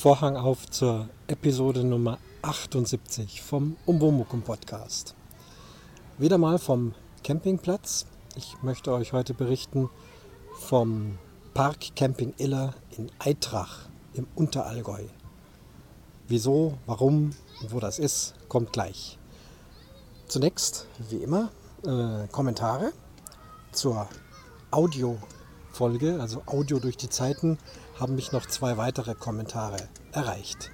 Vorhang auf zur Episode Nummer 78 vom Umwomukum Podcast. Wieder mal vom Campingplatz. Ich möchte euch heute berichten vom Park Camping Iller in Eitrach im Unterallgäu. Wieso, warum und wo das ist, kommt gleich. Zunächst, wie immer, äh, Kommentare zur Audiofolge, also Audio durch die Zeiten, haben mich noch zwei weitere Kommentare erreicht.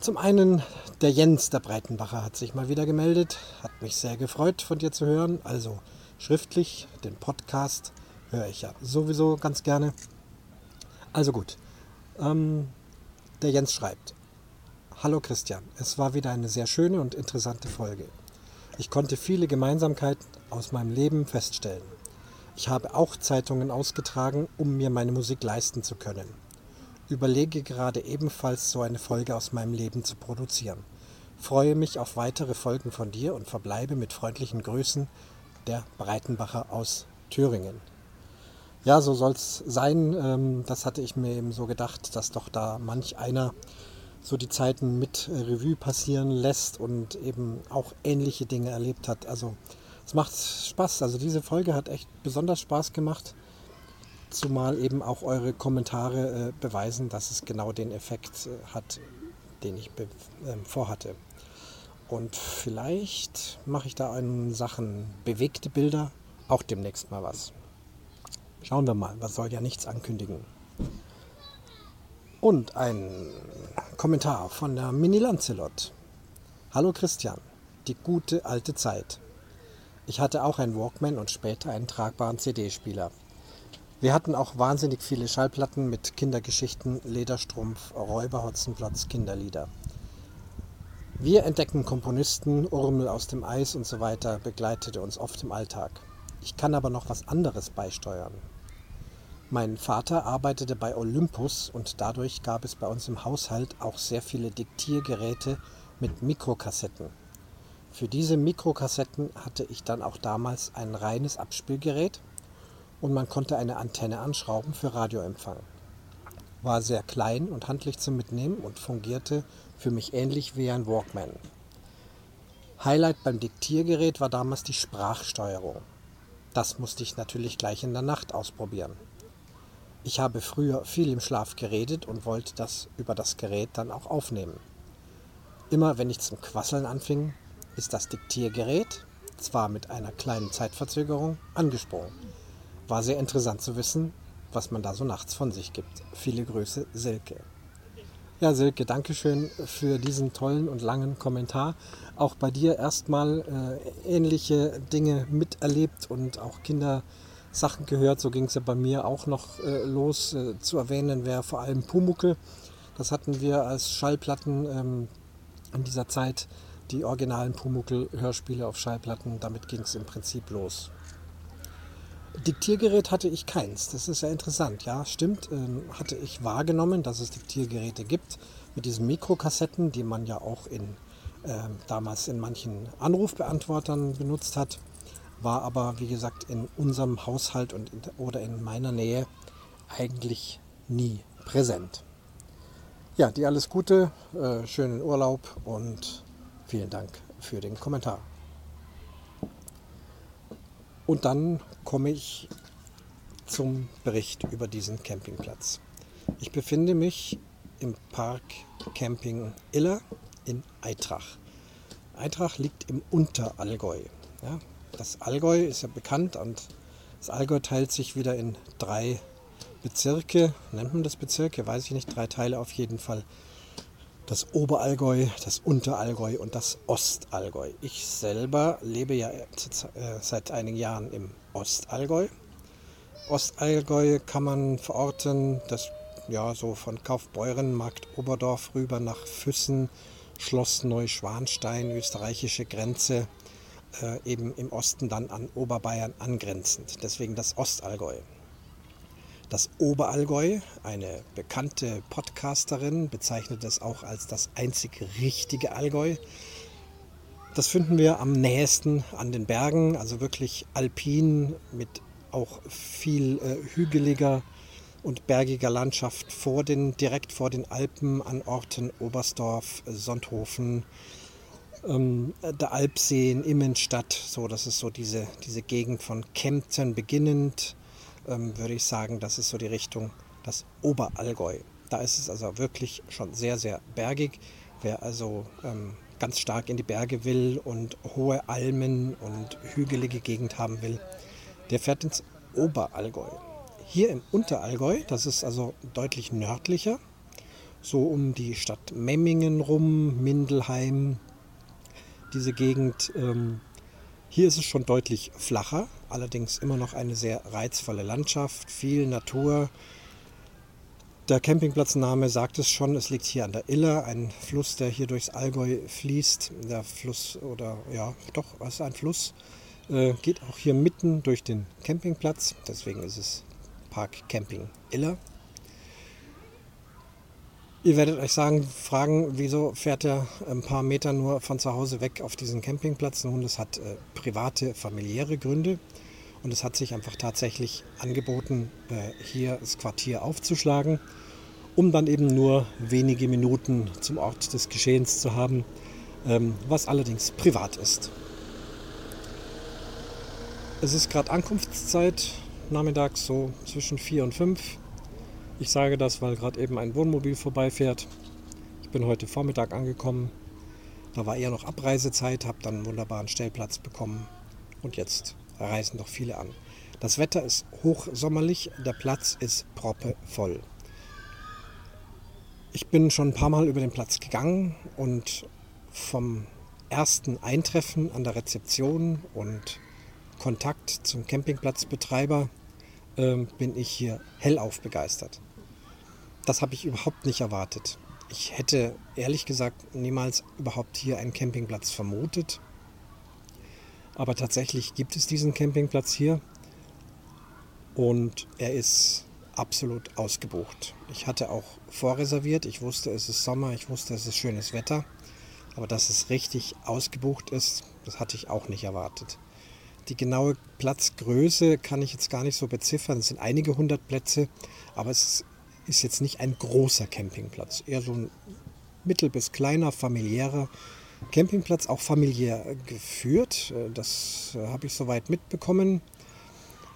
Zum einen der Jens der Breitenbacher hat sich mal wieder gemeldet, hat mich sehr gefreut von dir zu hören, also schriftlich, den Podcast höre ich ja sowieso ganz gerne. Also gut, ähm, der Jens schreibt, Hallo Christian, es war wieder eine sehr schöne und interessante Folge. Ich konnte viele Gemeinsamkeiten aus meinem Leben feststellen. Ich habe auch Zeitungen ausgetragen, um mir meine Musik leisten zu können. Überlege gerade ebenfalls so eine Folge aus meinem Leben zu produzieren. Freue mich auf weitere Folgen von dir und verbleibe mit freundlichen Grüßen der Breitenbacher aus Thüringen. Ja, so soll es sein. Ähm, das hatte ich mir eben so gedacht, dass doch da manch einer so die Zeiten mit Revue passieren lässt und eben auch ähnliche Dinge erlebt hat. Also es macht Spaß. Also diese Folge hat echt besonders Spaß gemacht. Zumal eben auch eure Kommentare äh, beweisen, dass es genau den Effekt äh, hat, den ich äh, vorhatte. Und vielleicht mache ich da in Sachen bewegte Bilder auch demnächst mal was. Schauen wir mal, was soll ja nichts ankündigen. Und ein Kommentar von der Mini Lancelot. Hallo Christian, die gute alte Zeit. Ich hatte auch einen Walkman und später einen tragbaren CD-Spieler. Wir hatten auch wahnsinnig viele Schallplatten mit Kindergeschichten, Lederstrumpf, Räuberhotzenplotz, Kinderlieder. Wir entdecken Komponisten, Urmel aus dem Eis und so weiter begleitete uns oft im Alltag. Ich kann aber noch was anderes beisteuern. Mein Vater arbeitete bei Olympus und dadurch gab es bei uns im Haushalt auch sehr viele Diktiergeräte mit Mikrokassetten. Für diese Mikrokassetten hatte ich dann auch damals ein reines Abspielgerät und man konnte eine Antenne anschrauben für Radioempfang. War sehr klein und handlich zum Mitnehmen und fungierte für mich ähnlich wie ein Walkman. Highlight beim Diktiergerät war damals die Sprachsteuerung. Das musste ich natürlich gleich in der Nacht ausprobieren. Ich habe früher viel im Schlaf geredet und wollte das über das Gerät dann auch aufnehmen. Immer wenn ich zum Quasseln anfing, ist das Diktiergerät, zwar mit einer kleinen Zeitverzögerung, angesprungen. War sehr interessant zu wissen, was man da so nachts von sich gibt. Viele Grüße, Silke. Ja, Silke, danke schön für diesen tollen und langen Kommentar. Auch bei dir erstmal äh, ähnliche Dinge miterlebt und auch Kindersachen gehört. So ging es ja bei mir auch noch äh, los. Äh, zu erwähnen wäre vor allem Pumuckel. Das hatten wir als Schallplatten ähm, in dieser Zeit die originalen Pumuckl-Hörspiele auf Schallplatten. Damit ging es im Prinzip los. Diktiergerät hatte ich keins. Das ist ja interessant. Ja, stimmt. Ähm, hatte ich wahrgenommen, dass es Diktiergeräte gibt mit diesen Mikrokassetten, die man ja auch in, äh, damals in manchen Anrufbeantwortern benutzt hat. War aber, wie gesagt, in unserem Haushalt und in, oder in meiner Nähe eigentlich nie präsent. Ja, dir alles Gute, äh, schönen Urlaub und Vielen Dank für den Kommentar. Und dann komme ich zum Bericht über diesen Campingplatz. Ich befinde mich im Park Camping Iller in Eitrach. Eitrach liegt im Unterallgäu. Ja, das Allgäu ist ja bekannt und das Allgäu teilt sich wieder in drei Bezirke. Nennt man das Bezirke? Weiß ich nicht. Drei Teile auf jeden Fall das Oberallgäu, das Unterallgäu und das Ostallgäu. Ich selber lebe ja äh, seit einigen Jahren im Ostallgäu. Ostallgäu kann man verorten, das ja so von Kaufbeuren, Markt Oberdorf rüber nach Füssen, Schloss Neuschwanstein, österreichische Grenze, äh, eben im Osten dann an Oberbayern angrenzend. Deswegen das Ostallgäu. Das Oberallgäu, eine bekannte Podcasterin, bezeichnet es auch als das einzig richtige Allgäu. Das finden wir am nächsten an den Bergen, also wirklich alpin mit auch viel äh, hügeliger und bergiger Landschaft vor den, direkt vor den Alpen an Orten Oberstdorf, Sonthofen, ähm, der Alpseen, Immenstadt. So, das ist so diese, diese Gegend von Kempten beginnend, ähm, würde ich sagen, das ist so die Richtung, das Oberallgäu. Da ist es also wirklich schon sehr, sehr bergig. Wer also ähm, ganz stark in die Berge will und hohe Almen und hügelige Gegend haben will, der fährt ins Oberallgäu. Hier im Unterallgäu, das ist also deutlich nördlicher, so um die Stadt Memmingen rum, Mindelheim, diese Gegend. Ähm, hier ist es schon deutlich flacher, allerdings immer noch eine sehr reizvolle Landschaft, viel Natur. Der Campingplatzname sagt es schon, es liegt hier an der Iller, ein Fluss, der hier durchs Allgäu fließt. Der Fluss, oder ja, doch, es ist ein Fluss, äh, geht auch hier mitten durch den Campingplatz, deswegen ist es Park Camping Iller. Ihr werdet euch sagen, fragen, wieso fährt er ein paar Meter nur von zu Hause weg auf diesen Campingplatz? Nun, das hat äh, private, familiäre Gründe und es hat sich einfach tatsächlich angeboten, äh, hier das Quartier aufzuschlagen, um dann eben nur wenige Minuten zum Ort des Geschehens zu haben, ähm, was allerdings privat ist. Es ist gerade Ankunftszeit, nachmittags so zwischen 4 und 5. Ich sage das, weil gerade eben ein Wohnmobil vorbeifährt. Ich bin heute Vormittag angekommen. Da war eher noch Abreisezeit, habe dann einen wunderbaren Stellplatz bekommen und jetzt reisen doch viele an. Das Wetter ist hochsommerlich, der Platz ist proppevoll. Ich bin schon ein paar Mal über den Platz gegangen und vom ersten Eintreffen an der Rezeption und Kontakt zum Campingplatzbetreiber äh, bin ich hier hellauf begeistert. Das habe ich überhaupt nicht erwartet. Ich hätte ehrlich gesagt niemals überhaupt hier einen Campingplatz vermutet. Aber tatsächlich gibt es diesen Campingplatz hier und er ist absolut ausgebucht. Ich hatte auch vorreserviert. Ich wusste, es ist Sommer, ich wusste, es ist schönes Wetter. Aber dass es richtig ausgebucht ist, das hatte ich auch nicht erwartet. Die genaue Platzgröße kann ich jetzt gar nicht so beziffern. Es sind einige hundert Plätze, aber es ist jetzt nicht ein großer Campingplatz, eher so ein mittel- bis kleiner familiärer Campingplatz, auch familiär geführt. Das äh, habe ich soweit mitbekommen.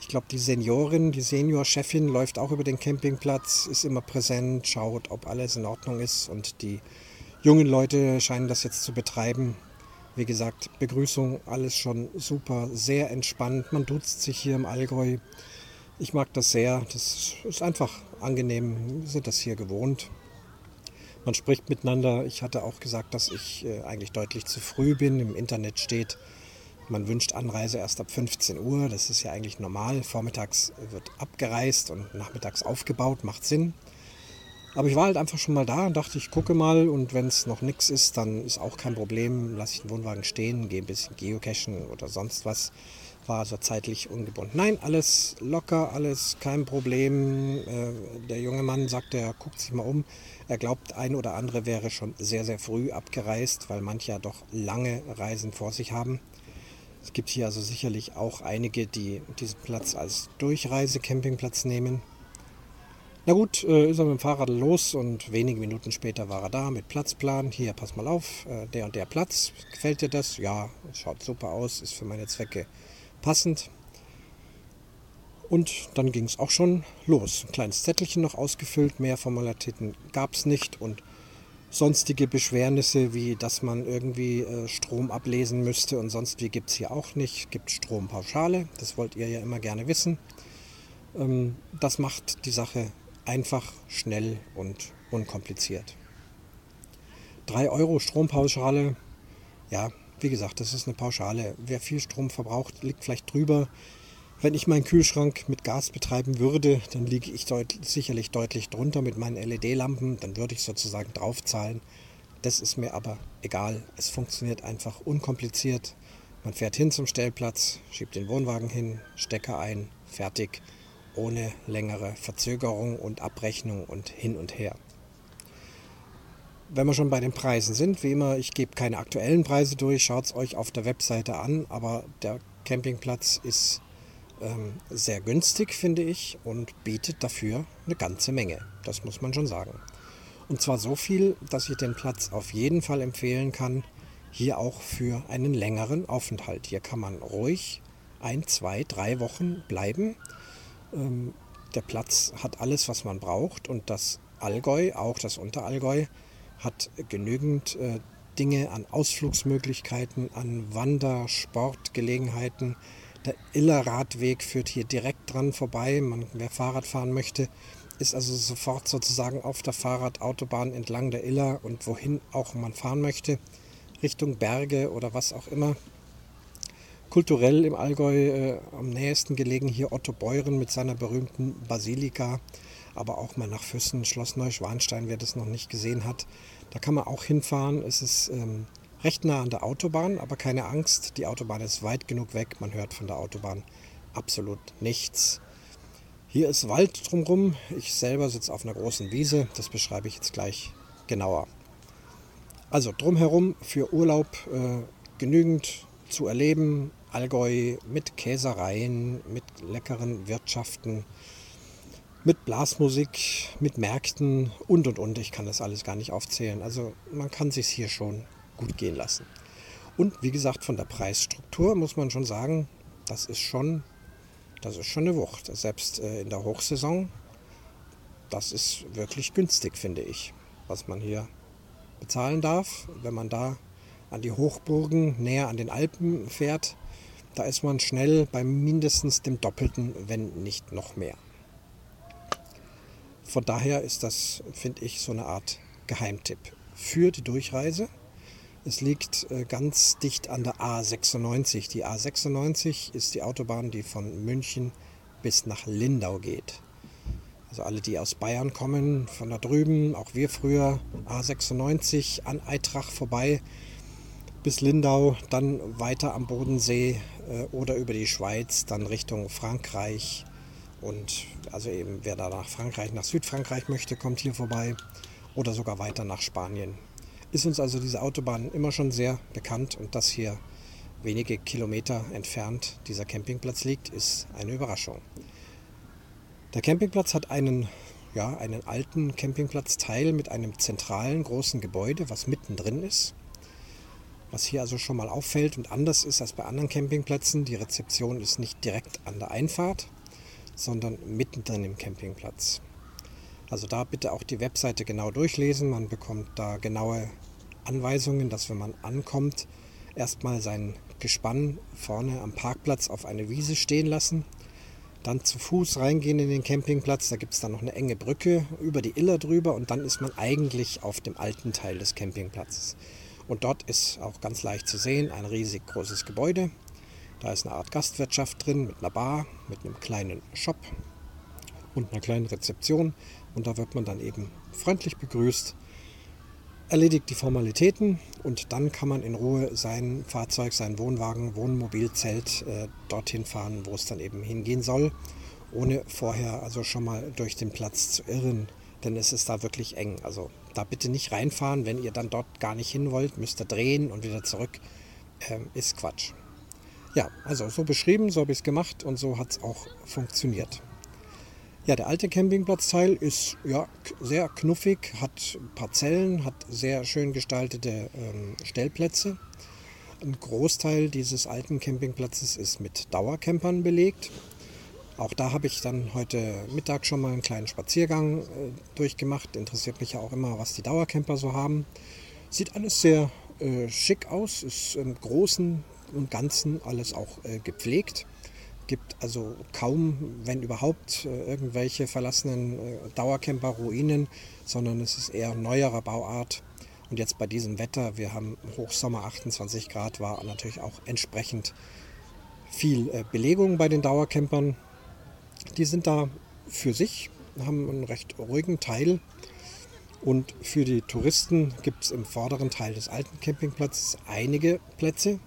Ich glaube, die Seniorin, die Seniorchefin läuft auch über den Campingplatz, ist immer präsent, schaut, ob alles in Ordnung ist und die jungen Leute scheinen das jetzt zu betreiben. Wie gesagt, Begrüßung, alles schon super, sehr entspannt. Man duzt sich hier im Allgäu. Ich mag das sehr. Das ist einfach angenehm. Wir sind das hier gewohnt. Man spricht miteinander. Ich hatte auch gesagt, dass ich äh, eigentlich deutlich zu früh bin. Im Internet steht, man wünscht Anreise erst ab 15 Uhr. Das ist ja eigentlich normal. Vormittags wird abgereist und nachmittags aufgebaut. Macht Sinn. Aber ich war halt einfach schon mal da und dachte, ich gucke mal und wenn es noch nichts ist, dann ist auch kein Problem. Lasse ich den Wohnwagen stehen, gehe ein bisschen geocachen oder sonst was war so zeitlich ungebunden. Nein, alles locker, alles kein Problem. Äh, der junge Mann sagte, er guckt sich mal um. Er glaubt, ein oder andere wäre schon sehr, sehr früh abgereist, weil manche ja doch lange Reisen vor sich haben. Es gibt hier also sicherlich auch einige, die diesen Platz als Durchreise-Campingplatz nehmen. Na gut, äh, ist er mit dem Fahrrad los und wenige Minuten später war er da mit Platzplan. Hier, pass mal auf, äh, der und der Platz. Gefällt dir das? Ja, schaut super aus, ist für meine Zwecke passend. Und dann ging es auch schon los. Ein kleines Zettelchen noch ausgefüllt, mehr Formalitäten gab es nicht und sonstige Beschwernisse, wie dass man irgendwie äh, Strom ablesen müsste und sonst wie gibt es hier auch nicht. Gibt Strompauschale, das wollt ihr ja immer gerne wissen. Ähm, das macht die Sache einfach, schnell und unkompliziert. 3 Euro Strompauschale, ja, wie gesagt, das ist eine Pauschale. Wer viel Strom verbraucht, liegt vielleicht drüber. Wenn ich meinen Kühlschrank mit Gas betreiben würde, dann liege ich deut sicherlich deutlich drunter mit meinen LED-Lampen. Dann würde ich sozusagen draufzahlen. Das ist mir aber egal. Es funktioniert einfach unkompliziert. Man fährt hin zum Stellplatz, schiebt den Wohnwagen hin, Stecker ein, fertig, ohne längere Verzögerung und Abrechnung und hin und her wenn wir schon bei den Preisen sind, wie immer, ich gebe keine aktuellen Preise durch, schaut es euch auf der Webseite an, aber der Campingplatz ist ähm, sehr günstig, finde ich, und bietet dafür eine ganze Menge. Das muss man schon sagen. Und zwar so viel, dass ich den Platz auf jeden Fall empfehlen kann, hier auch für einen längeren Aufenthalt. Hier kann man ruhig ein, zwei, drei Wochen bleiben. Ähm, der Platz hat alles, was man braucht und das Allgäu, auch das Unterallgäu, hat genügend äh, Dinge an Ausflugsmöglichkeiten, an Wandersportgelegenheiten. Der Illerradweg führt hier direkt dran vorbei. Man, wer Fahrrad fahren möchte, ist also sofort sozusagen auf der Fahrradautobahn entlang der Iller und wohin auch man fahren möchte, Richtung Berge oder was auch immer. Kulturell im Allgäu äh, am nächsten gelegen hier Otto Beuren mit seiner berühmten Basilika, aber auch mal nach Füssen, Schloss Neuschwanstein, wer das noch nicht gesehen hat. Da kann man auch hinfahren. Es ist ähm, recht nah an der Autobahn, aber keine Angst, die Autobahn ist weit genug weg. Man hört von der Autobahn absolut nichts. Hier ist Wald drumherum. Ich selber sitze auf einer großen Wiese. Das beschreibe ich jetzt gleich genauer. Also drumherum für Urlaub äh, genügend zu erleben. Allgäu mit Käsereien, mit leckeren Wirtschaften, mit Blasmusik, mit Märkten und und und. Ich kann das alles gar nicht aufzählen. Also man kann sich hier schon gut gehen lassen. Und wie gesagt, von der Preisstruktur muss man schon sagen, das ist schon das ist schon eine Wucht. Selbst äh, in der Hochsaison, das ist wirklich günstig, finde ich, was man hier bezahlen darf. Wenn man da an die Hochburgen näher an den Alpen fährt, da ist man schnell bei mindestens dem Doppelten, wenn nicht noch mehr. Von daher ist das, finde ich, so eine Art Geheimtipp für die Durchreise. Es liegt äh, ganz dicht an der A96. Die A96 ist die Autobahn, die von München bis nach Lindau geht. Also alle, die aus Bayern kommen, von da drüben, auch wir früher, A96 an Eitrach vorbei bis Lindau, dann weiter am Bodensee äh, oder über die Schweiz, dann Richtung Frankreich. Und also eben, wer da nach Frankreich, nach Südfrankreich möchte, kommt hier vorbei. Oder sogar weiter nach Spanien ist uns also diese Autobahn immer schon sehr bekannt und dass hier wenige Kilometer entfernt dieser Campingplatz liegt, ist eine Überraschung. Der Campingplatz hat einen, ja, einen alten Campingplatzteil mit einem zentralen großen Gebäude, was mittendrin ist. Was hier also schon mal auffällt und anders ist als bei anderen Campingplätzen, die Rezeption ist nicht direkt an der Einfahrt, sondern mittendrin im Campingplatz. Also da bitte auch die Webseite genau durchlesen. Man bekommt da genaue Anweisungen, dass wenn man ankommt, erstmal sein Gespann vorne am Parkplatz auf eine Wiese stehen lassen. Dann zu Fuß reingehen in den Campingplatz. Da gibt es dann noch eine enge Brücke über die Iller drüber und dann ist man eigentlich auf dem alten Teil des Campingplatzes. Und dort ist auch ganz leicht zu sehen ein riesig großes Gebäude. Da ist eine Art Gastwirtschaft drin mit einer Bar, mit einem kleinen Shop und einer kleinen Rezeption. Und da wird man dann eben freundlich begrüßt, erledigt die Formalitäten und dann kann man in Ruhe sein Fahrzeug, sein Wohnwagen, Wohnmobilzelt äh, dorthin fahren, wo es dann eben hingehen soll, ohne vorher also schon mal durch den Platz zu irren, denn es ist da wirklich eng. Also da bitte nicht reinfahren, wenn ihr dann dort gar nicht hin wollt, müsst ihr drehen und wieder zurück. Ähm, ist Quatsch. Ja, also so beschrieben, so habe ich es gemacht und so hat es auch funktioniert. Ja, der alte Campingplatzteil ist ja, sehr knuffig, hat Parzellen, hat sehr schön gestaltete ähm, Stellplätze. Ein Großteil dieses alten Campingplatzes ist mit Dauercampern belegt. Auch da habe ich dann heute Mittag schon mal einen kleinen Spaziergang äh, durchgemacht. Interessiert mich ja auch immer, was die Dauercamper so haben. Sieht alles sehr äh, schick aus, ist im Großen und Ganzen alles auch äh, gepflegt gibt also kaum, wenn überhaupt, äh, irgendwelche verlassenen äh, Dauercamper-Ruinen, sondern es ist eher neuerer Bauart. Und jetzt bei diesem Wetter, wir haben Hochsommer 28 Grad, war natürlich auch entsprechend viel äh, Belegung bei den Dauercampern. Die sind da für sich, haben einen recht ruhigen Teil. Und für die Touristen gibt es im vorderen Teil des alten Campingplatzes einige Plätze,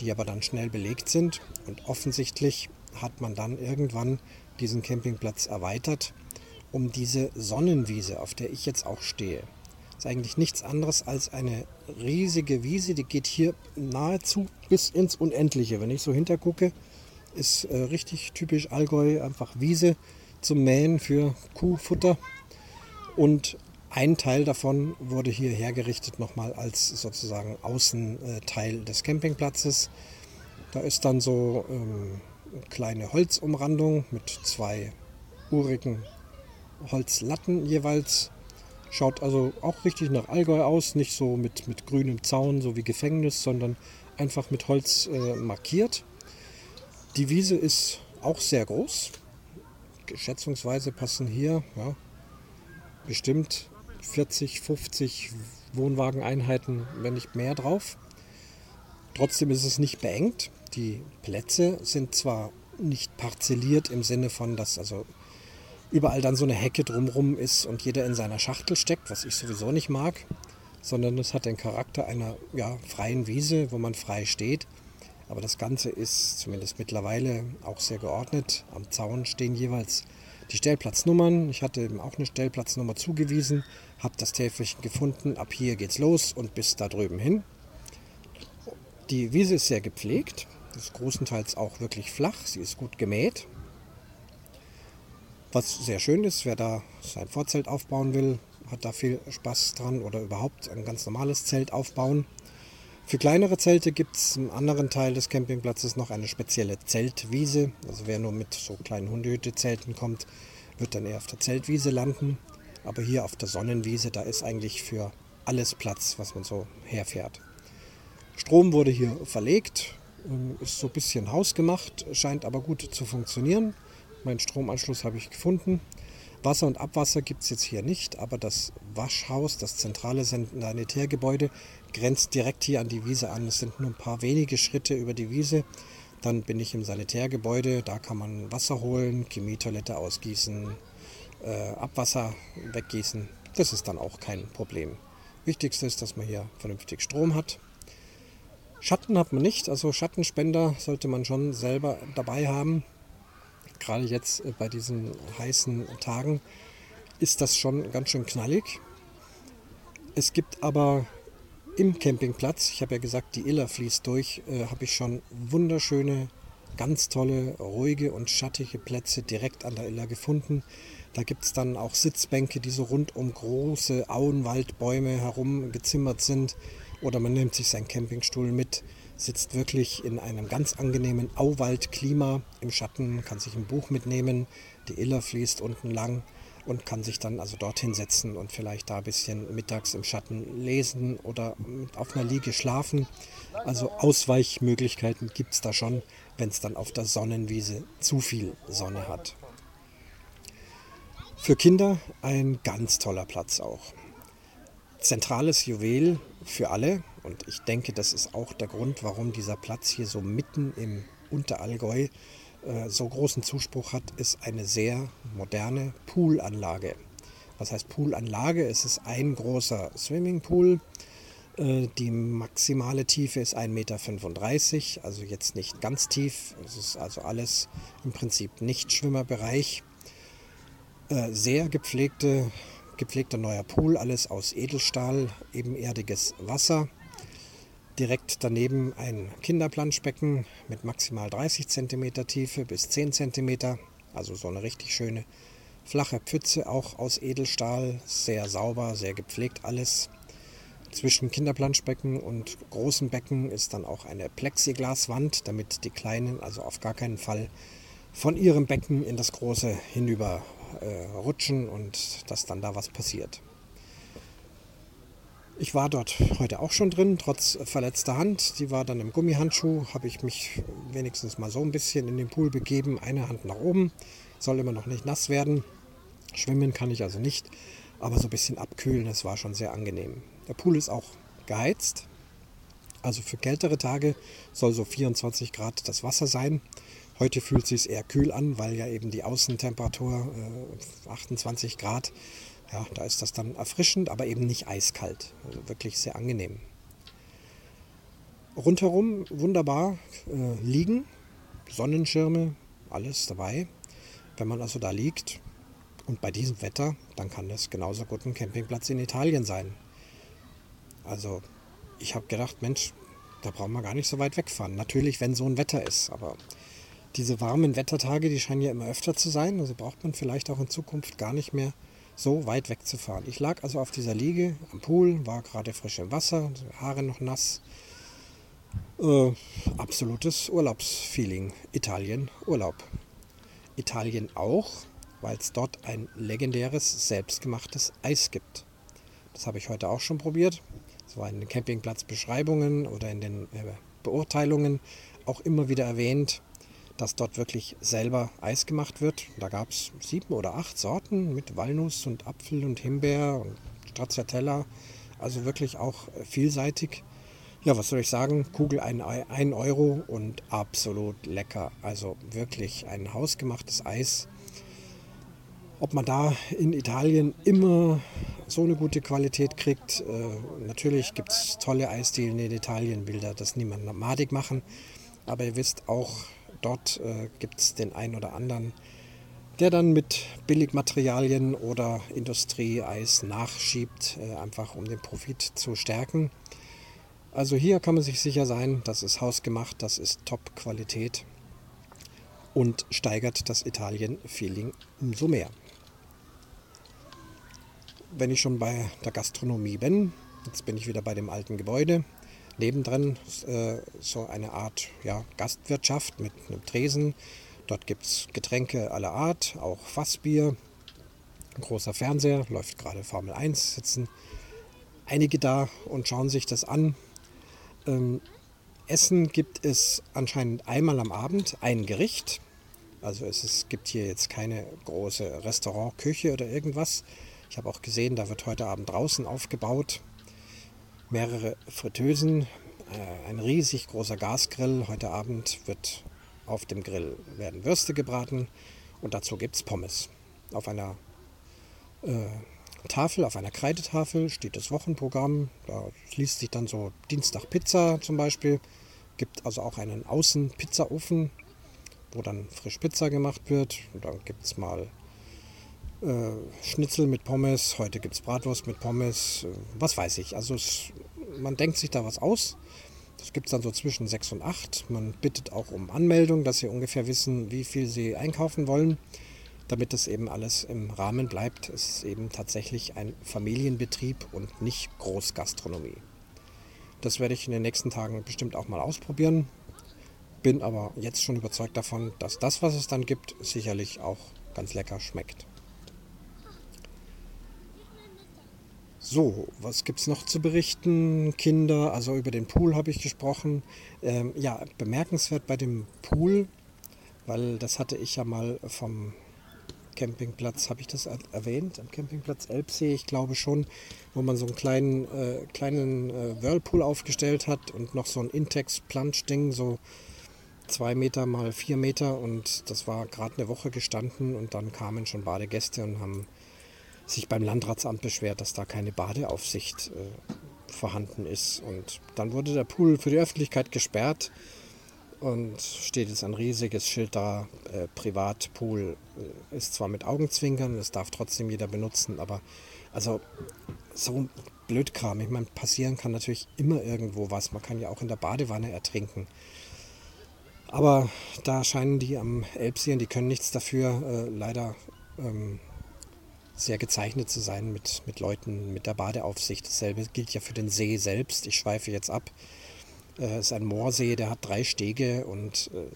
die aber dann schnell belegt sind. Und offensichtlich hat man dann irgendwann diesen Campingplatz erweitert, um diese Sonnenwiese, auf der ich jetzt auch stehe. Ist eigentlich nichts anderes als eine riesige Wiese, die geht hier nahezu bis ins Unendliche. Wenn ich so hintergucke, ist äh, richtig typisch Allgäu, einfach Wiese zum Mähen für Kuhfutter. Und ein Teil davon wurde hier hergerichtet nochmal als sozusagen Außenteil des Campingplatzes. Da ist dann so ähm, eine kleine Holzumrandung mit zwei urigen Holzlatten jeweils. Schaut also auch richtig nach Allgäu aus, nicht so mit, mit grünem Zaun, so wie Gefängnis, sondern einfach mit Holz äh, markiert. Die Wiese ist auch sehr groß. Schätzungsweise passen hier ja, bestimmt 40, 50 Wohnwageneinheiten, wenn nicht mehr drauf. Trotzdem ist es nicht beengt. Die Plätze sind zwar nicht parzelliert im Sinne von, dass also überall dann so eine Hecke drumrum ist und jeder in seiner Schachtel steckt, was ich sowieso nicht mag, sondern es hat den Charakter einer ja, freien Wiese, wo man frei steht. Aber das Ganze ist zumindest mittlerweile auch sehr geordnet. Am Zaun stehen jeweils die Stellplatznummern. Ich hatte eben auch eine Stellplatznummer zugewiesen, habe das Täfelchen gefunden. Ab hier geht's los und bis da drüben hin. Die Wiese ist sehr gepflegt, ist großenteils auch wirklich flach, sie ist gut gemäht. Was sehr schön ist, wer da sein Vorzelt aufbauen will, hat da viel Spaß dran oder überhaupt ein ganz normales Zelt aufbauen. Für kleinere Zelte gibt es im anderen Teil des Campingplatzes noch eine spezielle Zeltwiese. Also wer nur mit so kleinen Hundehütte-Zelten kommt, wird dann eher auf der Zeltwiese landen. Aber hier auf der Sonnenwiese, da ist eigentlich für alles Platz, was man so herfährt. Strom wurde hier verlegt, ähm, ist so ein bisschen hausgemacht, scheint aber gut zu funktionieren. Meinen Stromanschluss habe ich gefunden. Wasser und Abwasser gibt es jetzt hier nicht, aber das Waschhaus, das zentrale Sanitärgebäude, grenzt direkt hier an die Wiese an. Es sind nur ein paar wenige Schritte über die Wiese. Dann bin ich im Sanitärgebäude, da kann man Wasser holen, Chemietoilette ausgießen, äh, Abwasser weggießen. Das ist dann auch kein Problem. Wichtigste ist, dass man hier vernünftig Strom hat. Schatten hat man nicht, also Schattenspender sollte man schon selber dabei haben gerade jetzt äh, bei diesen heißen Tagen ist das schon ganz schön knallig. Es gibt aber im Campingplatz, ich habe ja gesagt, die Iller fließt durch, äh, habe ich schon wunderschöne, ganz tolle, ruhige und schattige Plätze direkt an der Iller gefunden. Da gibt es dann auch Sitzbänke, die so rund um große Auenwaldbäume herum gezimmert sind. Oder man nimmt sich seinen Campingstuhl mit sitzt wirklich in einem ganz angenehmen Auwaldklima im Schatten, kann sich ein Buch mitnehmen, die Iller fließt unten lang und kann sich dann also dorthin setzen und vielleicht da ein bisschen mittags im Schatten lesen oder auf einer Liege schlafen. Also Ausweichmöglichkeiten gibt es da schon, wenn es dann auf der Sonnenwiese zu viel Sonne hat. Für Kinder ein ganz toller Platz auch. Zentrales Juwel für alle, und ich denke, das ist auch der Grund, warum dieser Platz hier so mitten im Unterallgäu äh, so großen Zuspruch hat, ist eine sehr moderne Poolanlage. Was heißt Poolanlage? Es ist ein großer Swimmingpool. Äh, die maximale Tiefe ist 1,35 Meter, also jetzt nicht ganz tief. Es ist also alles im Prinzip nicht Schwimmerbereich. Äh, sehr gepflegte, gepflegter neuer Pool, alles aus Edelstahl, ebenerdiges Wasser. Direkt daneben ein Kinderplanschbecken mit maximal 30 cm Tiefe bis 10 cm. Also so eine richtig schöne flache Pfütze, auch aus Edelstahl. Sehr sauber, sehr gepflegt alles. Zwischen Kinderplanschbecken und großen Becken ist dann auch eine Plexiglaswand, damit die Kleinen also auf gar keinen Fall von ihrem Becken in das große hinüber äh, rutschen und dass dann da was passiert. Ich war dort heute auch schon drin, trotz verletzter Hand. Die war dann im Gummihandschuh. Habe ich mich wenigstens mal so ein bisschen in den Pool begeben. Eine Hand nach oben. Soll immer noch nicht nass werden. Schwimmen kann ich also nicht. Aber so ein bisschen abkühlen, das war schon sehr angenehm. Der Pool ist auch geheizt. Also für kältere Tage soll so 24 Grad das Wasser sein. Heute fühlt es sich eher kühl an, weil ja eben die Außentemperatur äh, 28 Grad ja, da ist das dann erfrischend, aber eben nicht eiskalt. Also wirklich sehr angenehm. Rundherum wunderbar äh, liegen, Sonnenschirme, alles dabei. Wenn man also da liegt und bei diesem Wetter, dann kann das genauso gut ein Campingplatz in Italien sein. Also ich habe gedacht, Mensch, da brauchen wir gar nicht so weit wegfahren. Natürlich, wenn so ein Wetter ist, aber diese warmen Wettertage, die scheinen ja immer öfter zu sein. Also braucht man vielleicht auch in Zukunft gar nicht mehr so weit wegzufahren. Ich lag also auf dieser Liege am Pool, war gerade frisch im Wasser, Haare noch nass. Äh, absolutes Urlaubsfeeling. Italien, Urlaub. Italien auch, weil es dort ein legendäres, selbstgemachtes Eis gibt. Das habe ich heute auch schon probiert. War in den Campingplatzbeschreibungen oder in den äh, Beurteilungen auch immer wieder erwähnt dass dort wirklich selber Eis gemacht wird. Da gab es sieben oder acht Sorten mit Walnuss und Apfel und Himbeer und Stracciatella. Also wirklich auch vielseitig. Ja, was soll ich sagen? Kugel 1 Euro und absolut lecker. Also wirklich ein hausgemachtes Eis. Ob man da in Italien immer so eine gute Qualität kriegt, äh, natürlich gibt es tolle Eisdielen in Italien, will da das niemand madig machen. Aber ihr wisst auch, Dort äh, gibt es den einen oder anderen, der dann mit Billigmaterialien oder Industrieeis nachschiebt, äh, einfach um den Profit zu stärken. Also hier kann man sich sicher sein, das ist hausgemacht, das ist Top-Qualität und steigert das Italien-Feeling umso mehr. Wenn ich schon bei der Gastronomie bin, jetzt bin ich wieder bei dem alten Gebäude, nebendran äh, so eine Art ja, Gastwirtschaft mit einem Tresen. Dort gibt es Getränke aller Art, auch Fassbier. Ein großer Fernseher, läuft gerade Formel 1, sitzen einige da und schauen sich das an. Ähm, Essen gibt es anscheinend einmal am Abend, ein Gericht. Also es ist, gibt hier jetzt keine große Restaurantküche oder irgendwas. Ich habe auch gesehen, da wird heute Abend draußen aufgebaut mehrere Fritteusen, äh, ein riesig großer Gasgrill. Heute Abend wird auf dem Grill werden Würste gebraten und dazu gibt es Pommes. Auf einer äh, Tafel, auf einer Kreidetafel steht das Wochenprogramm. Da liest sich dann so Dienstag Pizza zum Beispiel. Gibt also auch einen Außenpizzaofen, wo dann frisch Pizza gemacht wird. Und dann gibt es mal äh, Schnitzel mit Pommes, heute gibt es Bratwurst mit Pommes, äh, was weiß ich. Also es, man denkt sich da was aus. Das gibt es dann so zwischen 6 und 8. Man bittet auch um Anmeldung, dass sie ungefähr wissen, wie viel sie einkaufen wollen, damit das eben alles im Rahmen bleibt. Es ist eben tatsächlich ein Familienbetrieb und nicht Großgastronomie. Das werde ich in den nächsten Tagen bestimmt auch mal ausprobieren. Bin aber jetzt schon überzeugt davon, dass das, was es dann gibt, sicherlich auch ganz lecker schmeckt. So, was gibt es noch zu berichten? Kinder, also über den Pool habe ich gesprochen. Ähm, ja, bemerkenswert bei dem Pool, weil das hatte ich ja mal vom Campingplatz, habe ich das erwähnt? Am Campingplatz Elbsee, ich glaube schon, wo man so einen kleinen, äh, kleinen äh, Whirlpool aufgestellt hat und noch so ein Intex-Plansch-Ding, so zwei Meter mal vier Meter und das war gerade eine Woche gestanden und dann kamen schon Badegäste und haben sich beim Landratsamt beschwert, dass da keine Badeaufsicht äh, vorhanden ist. Und dann wurde der Pool für die Öffentlichkeit gesperrt und steht jetzt ein riesiges Schild da, äh, Privatpool äh, ist zwar mit Augenzwinkern, es darf trotzdem jeder benutzen, aber also so Blödkram. Ich meine, passieren kann natürlich immer irgendwo was. Man kann ja auch in der Badewanne ertrinken. Aber da scheinen die am Elbsee, die können nichts dafür, äh, leider ähm, sehr gezeichnet zu sein mit, mit Leuten mit der Badeaufsicht. Dasselbe gilt ja für den See selbst. Ich schweife jetzt ab. Äh, es ist ein Moorsee, der hat drei Stege und äh,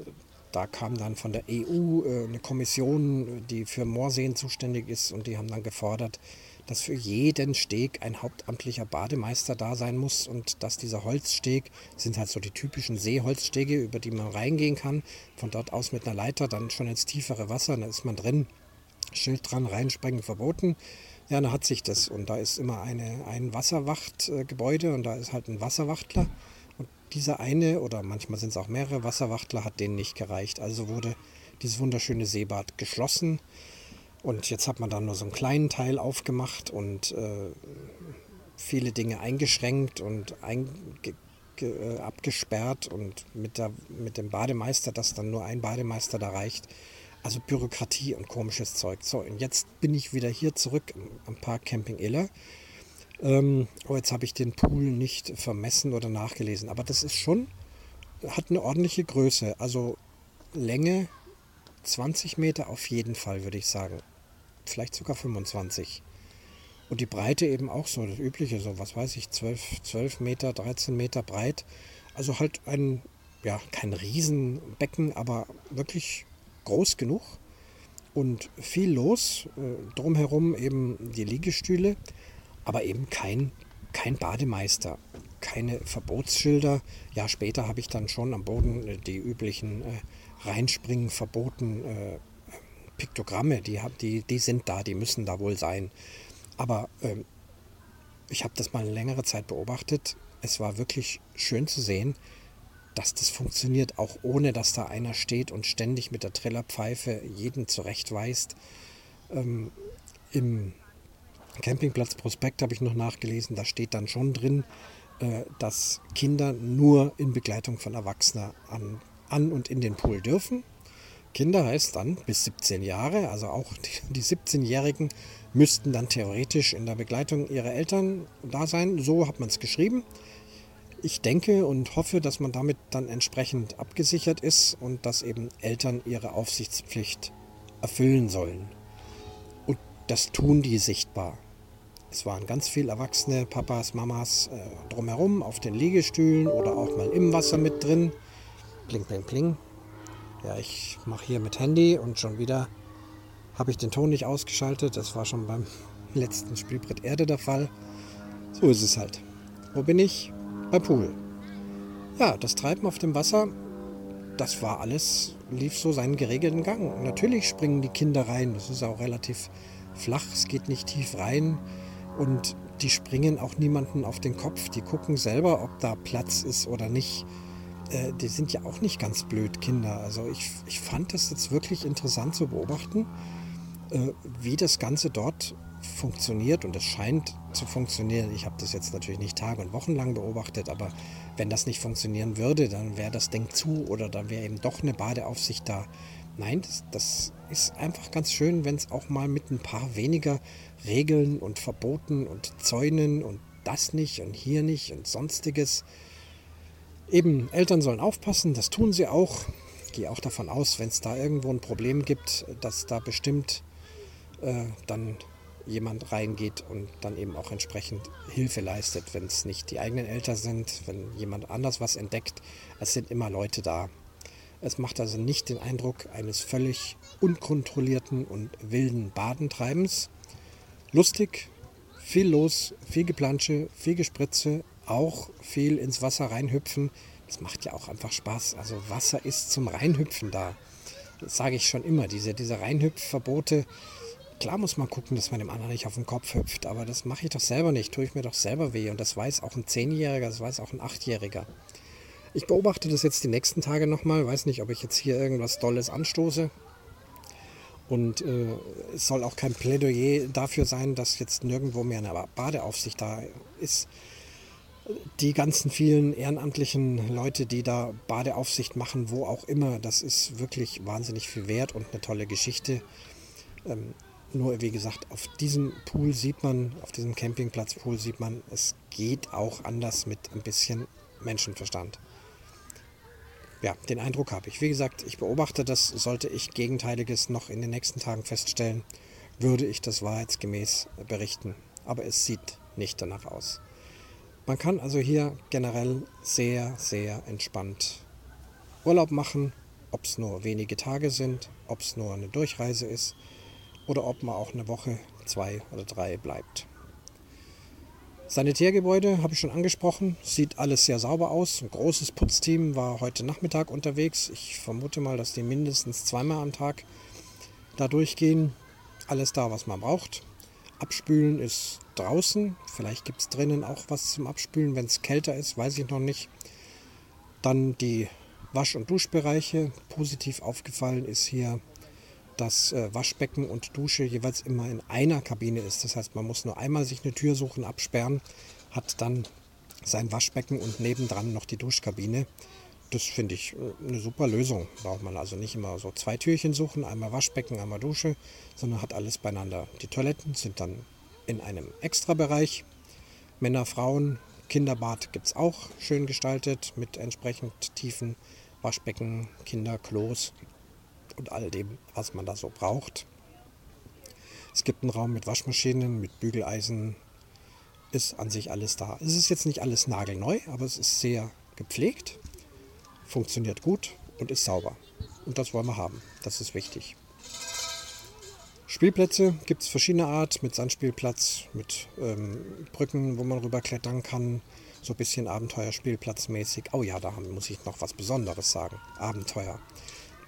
da kam dann von der EU äh, eine Kommission, die für Moorseen zuständig ist und die haben dann gefordert, dass für jeden Steg ein hauptamtlicher Bademeister da sein muss und dass dieser Holzsteg, sind halt so die typischen Seeholzstege, über die man reingehen kann, von dort aus mit einer Leiter dann schon ins tiefere Wasser, da ist man drin Schild dran, reinspringen verboten. Ja, dann hat sich das. Und da ist immer eine, ein Wasserwachtgebäude und da ist halt ein Wasserwachtler. Und dieser eine oder manchmal sind es auch mehrere Wasserwachtler, hat denen nicht gereicht. Also wurde dieses wunderschöne Seebad geschlossen. Und jetzt hat man dann nur so einen kleinen Teil aufgemacht und äh, viele Dinge eingeschränkt und einge äh, abgesperrt und mit, der, mit dem Bademeister, dass dann nur ein Bademeister da reicht, also Bürokratie und komisches Zeug. So, und jetzt bin ich wieder hier zurück am Park Camping Iller. Ähm, oh, jetzt habe ich den Pool nicht vermessen oder nachgelesen. Aber das ist schon, hat eine ordentliche Größe. Also Länge 20 Meter auf jeden Fall, würde ich sagen. Vielleicht sogar 25. Und die Breite eben auch so, das übliche, so was weiß ich, 12, 12 Meter, 13 Meter breit. Also halt ein, ja, kein Riesenbecken, aber wirklich groß genug und viel los. Äh, drumherum eben die Liegestühle, aber eben kein, kein Bademeister, keine Verbotsschilder. Ja, später habe ich dann schon am Boden äh, die üblichen äh, Reinspringen verboten. Äh, Piktogramme, die, die, die sind da, die müssen da wohl sein. Aber ähm, ich habe das mal eine längere Zeit beobachtet. Es war wirklich schön zu sehen, dass das funktioniert, auch ohne dass da einer steht und ständig mit der Trillerpfeife jeden zurechtweist. Ähm, Im Campingplatz Prospekt habe ich noch nachgelesen, da steht dann schon drin, äh, dass Kinder nur in Begleitung von Erwachsenen an, an und in den Pool dürfen. Kinder heißt dann bis 17 Jahre, also auch die, die 17-Jährigen müssten dann theoretisch in der Begleitung ihrer Eltern da sein. So hat man es geschrieben. Ich denke und hoffe, dass man damit dann entsprechend abgesichert ist und dass eben Eltern ihre Aufsichtspflicht erfüllen sollen. Und das tun die sichtbar. Es waren ganz viele erwachsene Papas, Mamas äh, drumherum auf den Liegestühlen oder auch mal im Wasser mit drin. Pling, pling, pling. Ja, ich mache hier mit Handy und schon wieder habe ich den Ton nicht ausgeschaltet. Das war schon beim letzten Spielbrett Erde der Fall. So ist es halt. Wo bin ich? Beim Pool. Ja, das Treiben auf dem Wasser, das war alles, lief so seinen geregelten Gang. Natürlich springen die Kinder rein. Das ist auch relativ flach, es geht nicht tief rein. Und die springen auch niemanden auf den Kopf. Die gucken selber, ob da Platz ist oder nicht. Äh, die sind ja auch nicht ganz blöd, Kinder. Also ich, ich fand das jetzt wirklich interessant zu beobachten, äh, wie das Ganze dort funktioniert. Und es scheint zu funktionieren. Ich habe das jetzt natürlich nicht Tage und Wochen lang beobachtet, aber wenn das nicht funktionieren würde, dann wäre das Ding zu oder dann wäre eben doch eine Badeaufsicht da. Nein, das, das ist einfach ganz schön, wenn es auch mal mit ein paar weniger Regeln und Verboten und Zäunen und das nicht und hier nicht und sonstiges. Eben, Eltern sollen aufpassen, das tun sie auch. Ich gehe auch davon aus, wenn es da irgendwo ein Problem gibt, dass da bestimmt äh, dann jemand reingeht und dann eben auch entsprechend Hilfe leistet, wenn es nicht die eigenen Eltern sind, wenn jemand anders was entdeckt. Es sind immer Leute da. Es macht also nicht den Eindruck eines völlig unkontrollierten und wilden Badentreibens. Lustig, viel los, viel Geplansche, viel Gespritze, auch viel ins Wasser reinhüpfen. Das macht ja auch einfach Spaß. Also Wasser ist zum Reinhüpfen da. Das sage ich schon immer. Diese, diese Reinhüpfverbote, Klar muss man gucken, dass man dem anderen nicht auf den Kopf hüpft, aber das mache ich doch selber nicht, tue ich mir doch selber weh und das weiß auch ein Zehnjähriger, das weiß auch ein Achtjähriger. Ich beobachte das jetzt die nächsten Tage nochmal, weiß nicht, ob ich jetzt hier irgendwas Dolles anstoße. Und äh, es soll auch kein Plädoyer dafür sein, dass jetzt nirgendwo mehr eine Badeaufsicht da ist. Die ganzen vielen ehrenamtlichen Leute, die da Badeaufsicht machen, wo auch immer, das ist wirklich wahnsinnig viel wert und eine tolle Geschichte. Ähm, nur wie gesagt, auf diesem Pool sieht man, auf diesem Campingplatzpool sieht man, es geht auch anders mit ein bisschen Menschenverstand. Ja, den Eindruck habe ich. Wie gesagt, ich beobachte das, sollte ich Gegenteiliges noch in den nächsten Tagen feststellen, würde ich das wahrheitsgemäß berichten. Aber es sieht nicht danach aus. Man kann also hier generell sehr, sehr entspannt Urlaub machen, ob es nur wenige Tage sind, ob es nur eine Durchreise ist oder ob man auch eine Woche, zwei oder drei bleibt. Sanitärgebäude habe ich schon angesprochen, sieht alles sehr sauber aus. Ein großes Putzteam war heute Nachmittag unterwegs. Ich vermute mal, dass die mindestens zweimal am Tag da durchgehen. Alles da, was man braucht. Abspülen ist draußen. Vielleicht gibt es drinnen auch was zum Abspülen, wenn es kälter ist, weiß ich noch nicht. Dann die Wasch- und Duschbereiche. Positiv aufgefallen ist hier dass äh, Waschbecken und Dusche jeweils immer in einer Kabine ist. Das heißt, man muss nur einmal sich eine Tür suchen, absperren, hat dann sein Waschbecken und nebendran noch die Duschkabine. Das finde ich äh, eine super Lösung. Braucht man also nicht immer so zwei Türchen suchen, einmal Waschbecken, einmal Dusche, sondern hat alles beieinander. Die Toiletten sind dann in einem Extrabereich. Männer, Frauen, Kinderbad gibt es auch schön gestaltet mit entsprechend tiefen Waschbecken, Kinderklos und all dem, was man da so braucht. Es gibt einen Raum mit Waschmaschinen, mit Bügeleisen, ist an sich alles da. Es ist jetzt nicht alles nagelneu, aber es ist sehr gepflegt, funktioniert gut und ist sauber. Und das wollen wir haben. Das ist wichtig. Spielplätze gibt es verschiedene Art, mit Sandspielplatz, mit ähm, Brücken, wo man rüberklettern kann, so ein bisschen Abenteuerspielplatzmäßig. Oh ja, da muss ich noch was Besonderes sagen. Abenteuer.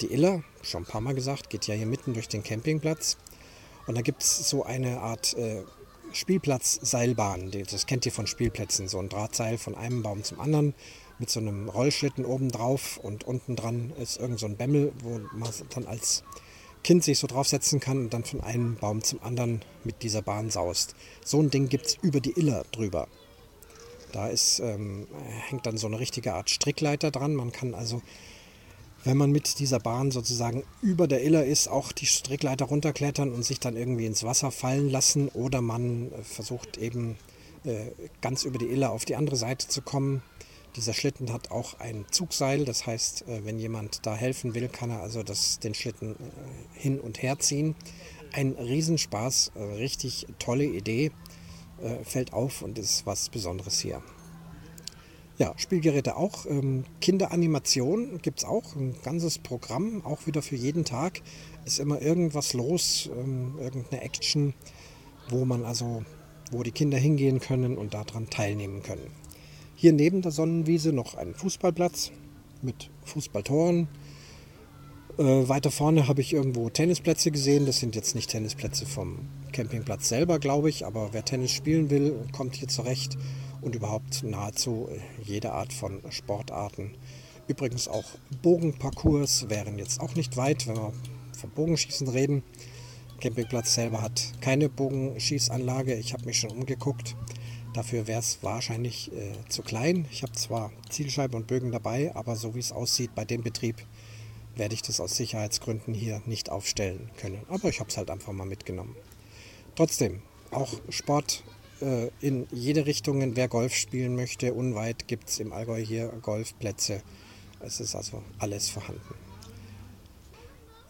Die Iller, schon ein paar Mal gesagt, geht ja hier mitten durch den Campingplatz. Und da gibt es so eine Art äh, Spielplatz-Seilbahn. Das kennt ihr von Spielplätzen. So ein Drahtseil von einem Baum zum anderen mit so einem Rollschlitten oben drauf und unten dran ist irgend so ein Bämmel, wo man dann als Kind sich so draufsetzen kann und dann von einem Baum zum anderen mit dieser Bahn saust. So ein Ding gibt es über die Iller drüber. Da ist, ähm, hängt dann so eine richtige Art Strickleiter dran. Man kann also, wenn man mit dieser Bahn sozusagen über der Iller ist, auch die Strickleiter runterklettern und sich dann irgendwie ins Wasser fallen lassen. Oder man äh, versucht eben äh, ganz über die Iller auf die andere Seite zu kommen. Dieser Schlitten hat auch ein Zugseil, das heißt, äh, wenn jemand da helfen will, kann er also das, den Schlitten hin und her ziehen. Ein Riesenspaß, richtig tolle Idee, fällt auf und ist was Besonderes hier. Ja, Spielgeräte auch. Ähm, Kinderanimation gibt es auch, ein ganzes Programm, auch wieder für jeden Tag. Ist immer irgendwas los, ähm, irgendeine Action, wo man also, wo die Kinder hingehen können und daran teilnehmen können. Hier neben der Sonnenwiese noch ein Fußballplatz mit Fußballtoren. Äh, weiter vorne habe ich irgendwo Tennisplätze gesehen. Das sind jetzt nicht Tennisplätze vom Campingplatz selber, glaube ich, aber wer Tennis spielen will, kommt hier zurecht und überhaupt nahezu jede Art von Sportarten. Übrigens auch Bogenparcours wären jetzt auch nicht weit, wenn wir vom Bogenschießen reden. Campingplatz selber hat keine Bogenschießanlage. Ich habe mich schon umgeguckt. Dafür wäre es wahrscheinlich äh, zu klein. Ich habe zwar Zielscheibe und Bögen dabei, aber so wie es aussieht bei dem Betrieb, werde ich das aus Sicherheitsgründen hier nicht aufstellen können. Aber ich habe es halt einfach mal mitgenommen. Trotzdem, auch Sport äh, in jede Richtung. Wer Golf spielen möchte, unweit gibt es im Allgäu hier Golfplätze. Es ist also alles vorhanden.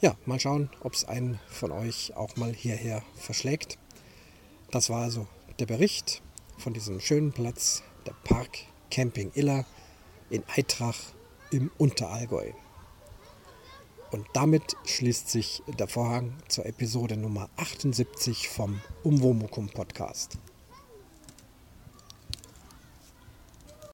Ja, mal schauen, ob es einen von euch auch mal hierher verschlägt. Das war also der Bericht von diesem schönen Platz, der Park Camping Iller in Eitrach im Unterallgäu. Und damit schließt sich der Vorhang zur Episode Nummer 78 vom Umwomukum Podcast.